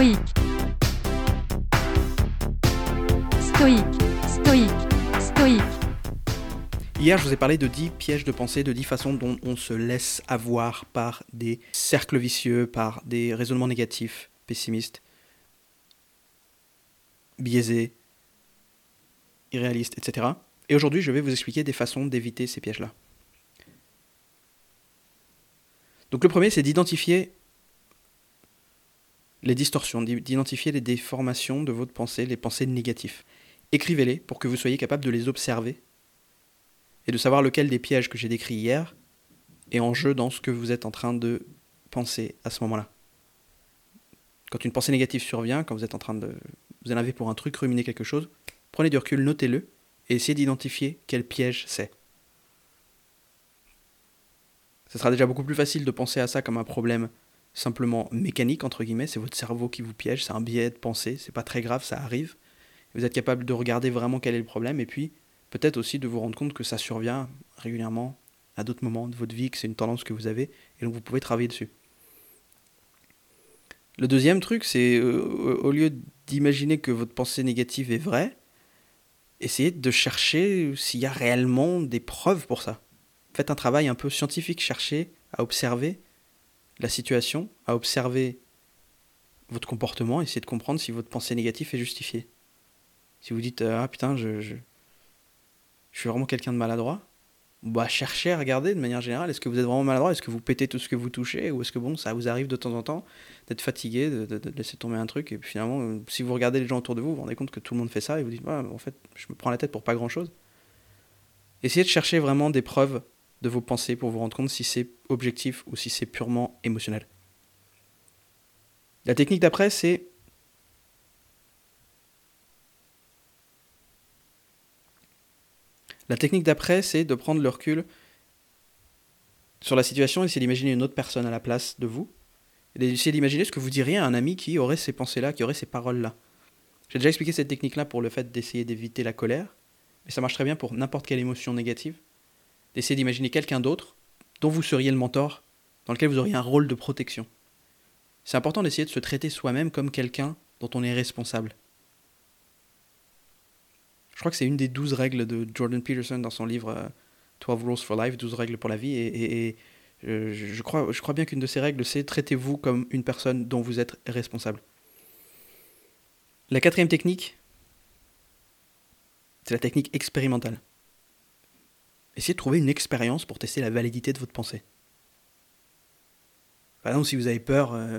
stoïque, stoïque, stoïque. Hier, je vous ai parlé de 10 pièges de pensée, de 10 façons dont on se laisse avoir par des cercles vicieux, par des raisonnements négatifs, pessimistes, biaisés, irréalistes, etc. Et aujourd'hui, je vais vous expliquer des façons d'éviter ces pièges-là. Donc le premier, c'est d'identifier les distorsions, d'identifier les déformations de votre pensée, les pensées négatives. Écrivez-les pour que vous soyez capable de les observer et de savoir lequel des pièges que j'ai décrits hier est en jeu dans ce que vous êtes en train de penser à ce moment-là. Quand une pensée négative survient, quand vous êtes en train de vous en avez pour un truc, ruminer quelque chose, prenez du recul, notez-le et essayez d'identifier quel piège c'est. Ce sera déjà beaucoup plus facile de penser à ça comme un problème simplement mécanique, entre guillemets, c'est votre cerveau qui vous piège, c'est un biais de pensée, c'est pas très grave, ça arrive. Vous êtes capable de regarder vraiment quel est le problème et puis peut-être aussi de vous rendre compte que ça survient régulièrement à d'autres moments de votre vie, que c'est une tendance que vous avez et donc vous pouvez travailler dessus. Le deuxième truc, c'est euh, au lieu d'imaginer que votre pensée négative est vraie, essayez de chercher s'il y a réellement des preuves pour ça. Faites un travail un peu scientifique, cherchez à observer la situation, à observer votre comportement, essayer de comprendre si votre pensée négative est justifiée. Si vous dites ah putain je, je, je suis vraiment quelqu'un de maladroit, bah cherchez à regarder de manière générale, est-ce que vous êtes vraiment maladroit, est-ce que vous pétez tout ce que vous touchez, ou est-ce que bon ça vous arrive de temps en temps d'être fatigué, de, laisser tomber un truc, et puis finalement si vous regardez les gens autour de vous, vous vous rendez compte que tout le monde fait ça, et vous dites ah, en fait je me prends la tête pour pas grand-chose. Essayez de chercher vraiment des preuves de vos pensées pour vous rendre compte si c'est objectif ou si c'est purement émotionnel. La technique d'après, c'est La technique d'après, c'est de prendre le recul sur la situation et d'essayer d'imaginer une autre personne à la place de vous. Et d'essayer d'imaginer ce que vous diriez à un ami qui aurait ces pensées-là, qui aurait ces paroles-là. J'ai déjà expliqué cette technique-là pour le fait d'essayer d'éviter la colère, mais ça marche très bien pour n'importe quelle émotion négative d'essayer d'imaginer quelqu'un d'autre dont vous seriez le mentor, dans lequel vous auriez un rôle de protection. C'est important d'essayer de se traiter soi-même comme quelqu'un dont on est responsable. Je crois que c'est une des douze règles de Jordan Peterson dans son livre 12 euh, Rules for Life, 12 règles pour la vie, et, euh, je, crois, je crois bien qu'une de ces règles, c'est traitez-vous comme une personne dont vous êtes responsable. La quatrième technique, c'est la technique expérimentale. Essayez de trouver une expérience pour tester la validité de votre pensée. Par exemple, si vous avez peur euh,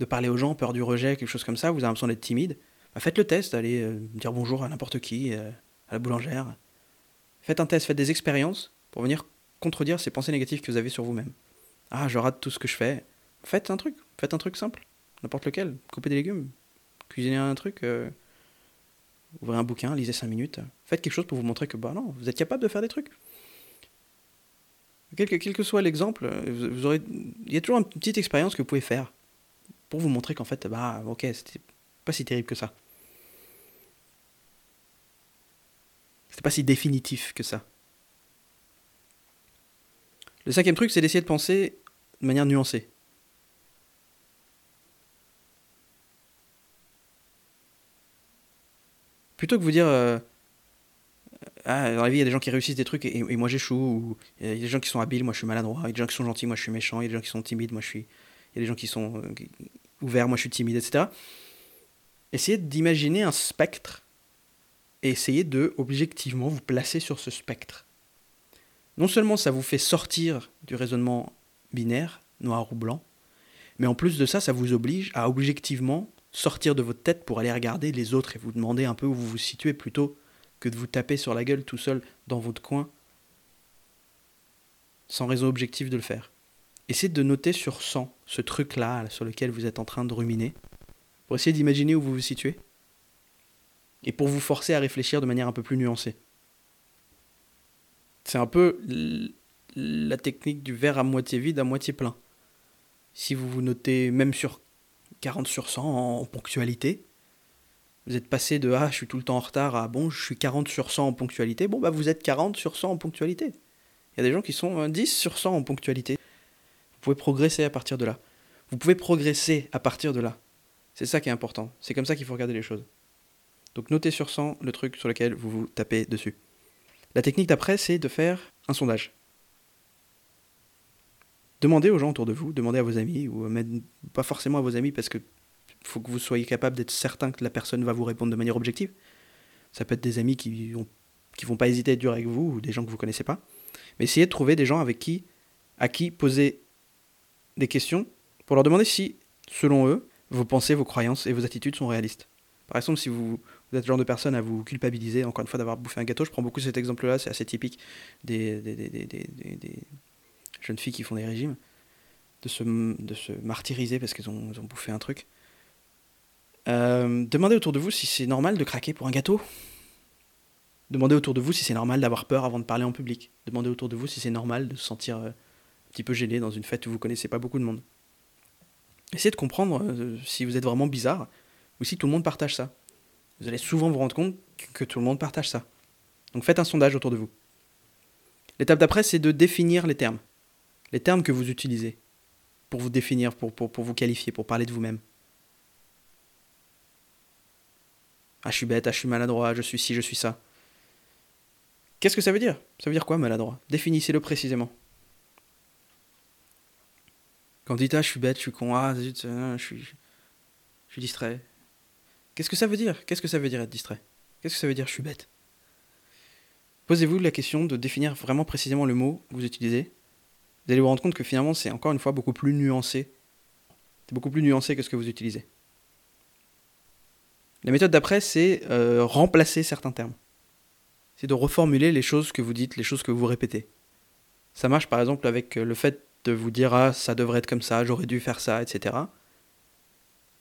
de parler aux gens, peur du rejet, quelque chose comme ça, vous avez l'impression d'être timide, bah, faites le test, allez euh, dire bonjour à n'importe qui, euh, à la boulangère. Faites un test, faites des expériences pour venir contredire ces pensées négatives que vous avez sur vous-même. Ah, je rate tout ce que je fais. Faites un truc, faites un truc simple, n'importe lequel. Coupez des légumes, cuisinez un truc, ouvrez un bouquin, lisez 5 minutes. Faites quelque chose pour vous montrer que bah non, vous êtes capable de faire des trucs. Quel que, soit l'exemple, vous, aurez, il y a toujours une petite expérience que vous pouvez faire pour vous montrer qu'en fait, bah ok, c'était pas si terrible que ça. C'était pas si définitif que ça. Le cinquième truc, c'est d'essayer de penser de manière nuancée. Plutôt que vous dire euh, ah, dans la vie, il y a des gens qui réussissent des trucs et, moi j'échoue, ou il y a des gens qui sont habiles, moi je suis maladroit, il y a des gens qui sont gentils, moi je suis méchant, il y a des gens qui sont timides, moi je suis. Il y a des gens qui sont euh, ouverts, moi je suis timide, etc. Essayez d'imaginer un spectre et essayez de objectivement vous placer sur ce spectre. Non seulement ça vous fait sortir du raisonnement binaire, noir ou blanc, mais en plus de ça, ça vous oblige à objectivement sortir de votre tête pour aller regarder les autres et vous demander un peu où vous vous situez plutôt que de vous taper sur la gueule tout seul dans votre coin sans raison objective de le faire. Essayez de noter sur 100 ce truc-là sur lequel vous êtes en train de ruminer pour essayer d'imaginer où vous vous situez et pour vous forcer à réfléchir de manière un peu plus nuancée. C'est un peu la technique du verre à moitié vide, à moitié plein. Si vous vous notez même sur 40 sur 100 en ponctualité. Vous êtes passé de Ah, je suis tout le temps en retard à Bon, je suis 40 sur 100 en ponctualité. Bon, bah vous êtes 40 sur 100 en ponctualité. Il y a des gens qui sont 10 sur 100 en ponctualité. Vous pouvez progresser à partir de là. Vous pouvez progresser à partir de là. C'est ça qui est important. C'est comme ça qu'il faut regarder les choses. Donc notez sur 100 le truc sur lequel vous vous tapez dessus. La technique d'après, c'est de faire un sondage. Demandez aux gens autour de vous, demandez à vos amis, ou même pas forcément à vos amis parce que faut que vous soyez capable d'être certain que la personne va vous répondre de manière objective. Ça peut être des amis qui ont, vont pas hésiter à être durs avec vous ou des gens que vous connaissez pas. Mais essayez de trouver des gens avec qui, à qui poser des questions pour leur demander si, selon eux, vos pensées, vos croyances et vos attitudes sont réalistes. Par exemple, si vous, êtes le genre de personne à vous culpabiliser, encore une fois, d'avoir bouffé un gâteau, je prends beaucoup cet exemple-là, c'est assez typique des, jeunes filles qui font des régimes, de se, martyriser parce qu'elles ont, bouffé un truc. Euh, demandez autour de vous si c'est normal de craquer pour un gâteau. Demandez autour de vous si c'est normal d'avoir peur avant de parler en public. Demandez autour de vous si c'est normal de se sentir euh, un petit peu gêné dans une fête où vous connaissez pas beaucoup de monde. Essayez de comprendre euh, si vous êtes vraiment bizarre ou si tout le monde partage ça. Vous allez souvent vous rendre compte que tout le monde partage ça. Donc faites un sondage autour de vous. L'étape d'après, c'est de définir les termes. Les termes que vous utilisez pour vous définir, pour, vous qualifier, pour parler de vous-même. Ah, je suis bête, ah, je suis maladroit, je suis ci, je suis ça. Qu'est-ce que ça veut dire? Ça veut dire quoi maladroit? Définissez-le précisément. Quand dites ah je suis bête, je suis con, ah zut, euh, je suis, je suis distrait. Qu'est-ce que ça veut dire? Qu'est-ce que ça veut dire être distrait? Qu'est-ce que ça veut dire je suis bête? Posez-vous la question de définir vraiment précisément le mot que vous utilisez. Vous allez vous rendre compte que finalement c'est encore une fois beaucoup plus nuancé. C'est beaucoup plus nuancé que ce que vous utilisez. La méthode d'après, c'est euh, remplacer certains termes. C'est de reformuler les choses que vous dites, les choses que vous répétez. Ça marche par exemple avec euh, le fait de vous dire ah ça devrait être comme ça, j'aurais dû faire ça, etc.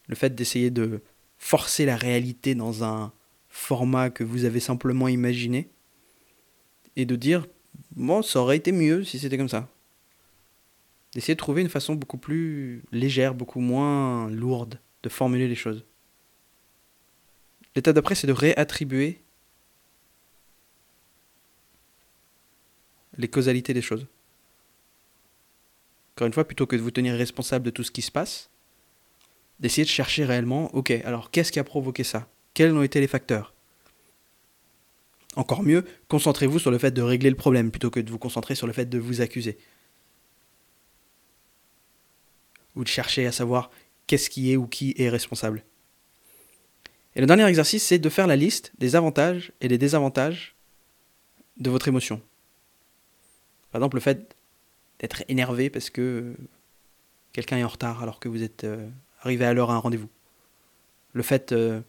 Le fait d'essayer de forcer la réalité dans un format que vous avez simplement imaginé et de dire bon ça aurait été mieux si c'était comme ça. D'essayer de trouver une façon beaucoup plus légère, beaucoup moins lourde de formuler les choses. L'étape d'après, c'est de réattribuer les causalités des choses. Encore une fois, plutôt que de vous tenir responsable de tout ce qui se passe, d'essayer de chercher réellement, ok, alors qu'est-ce qui a provoqué ça? Quels ont été les facteurs? Encore mieux, concentrez-vous sur le fait de régler le problème plutôt que de vous concentrer sur le fait de vous accuser. Ou de chercher à savoir qu'est-ce qui est ou qui est responsable. Et le dernier exercice, c'est de faire la liste des avantages et des désavantages de votre émotion. Par exemple, le fait d'être énervé parce que quelqu'un est en retard alors que vous êtes euh, arrivé à l'heure à un rendez-vous. Le fait euh,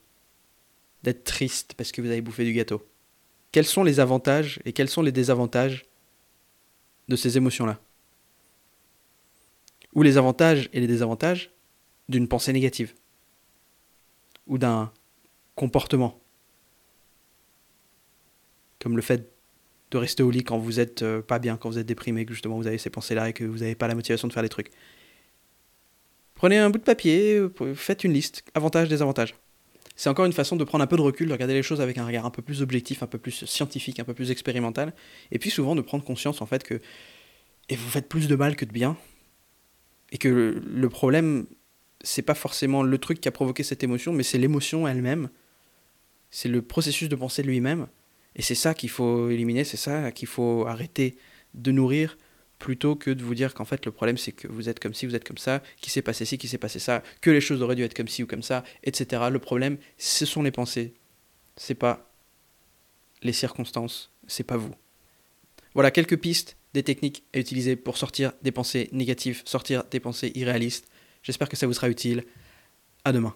d'être triste parce que vous avez bouffé du gâteau. Quels sont les avantages et quels sont les désavantages de ces émotions-là? Ou les avantages et les désavantages d'une pensée négative Ou d'un comportement. Comme le fait de rester au lit quand vous êtes euh, pas bien, quand vous êtes déprimé, que justement vous avez ces pensées-là et que vous n'avez pas la motivation de faire les trucs. Prenez un bout de papier, euh, faites une liste, avantages, désavantages. C'est encore une façon de prendre un peu de recul, de regarder les choses avec un regard un peu plus objectif, un peu plus scientifique, un peu plus expérimental, et puis souvent de prendre conscience en fait que et vous faites plus de mal que de bien, et que le problème c'est pas forcément le truc qui a provoqué cette émotion, mais c'est l'émotion elle-même c'est le processus de pensée lui-même. Et c'est ça qu'il faut éliminer, c'est ça qu'il faut arrêter de nourrir plutôt que de vous dire qu'en fait le problème c'est que vous êtes comme ci, vous êtes comme ça, qu'il s'est passé ci, qu'il s'est passé ça, que les choses auraient dû être comme ci ou comme ça, etc. Le problème, ce sont les pensées. C'est pas les circonstances, c'est pas vous. Voilà quelques pistes, des techniques à utiliser pour sortir des pensées négatives, sortir des pensées irréalistes. J'espère que ça vous sera utile. À demain.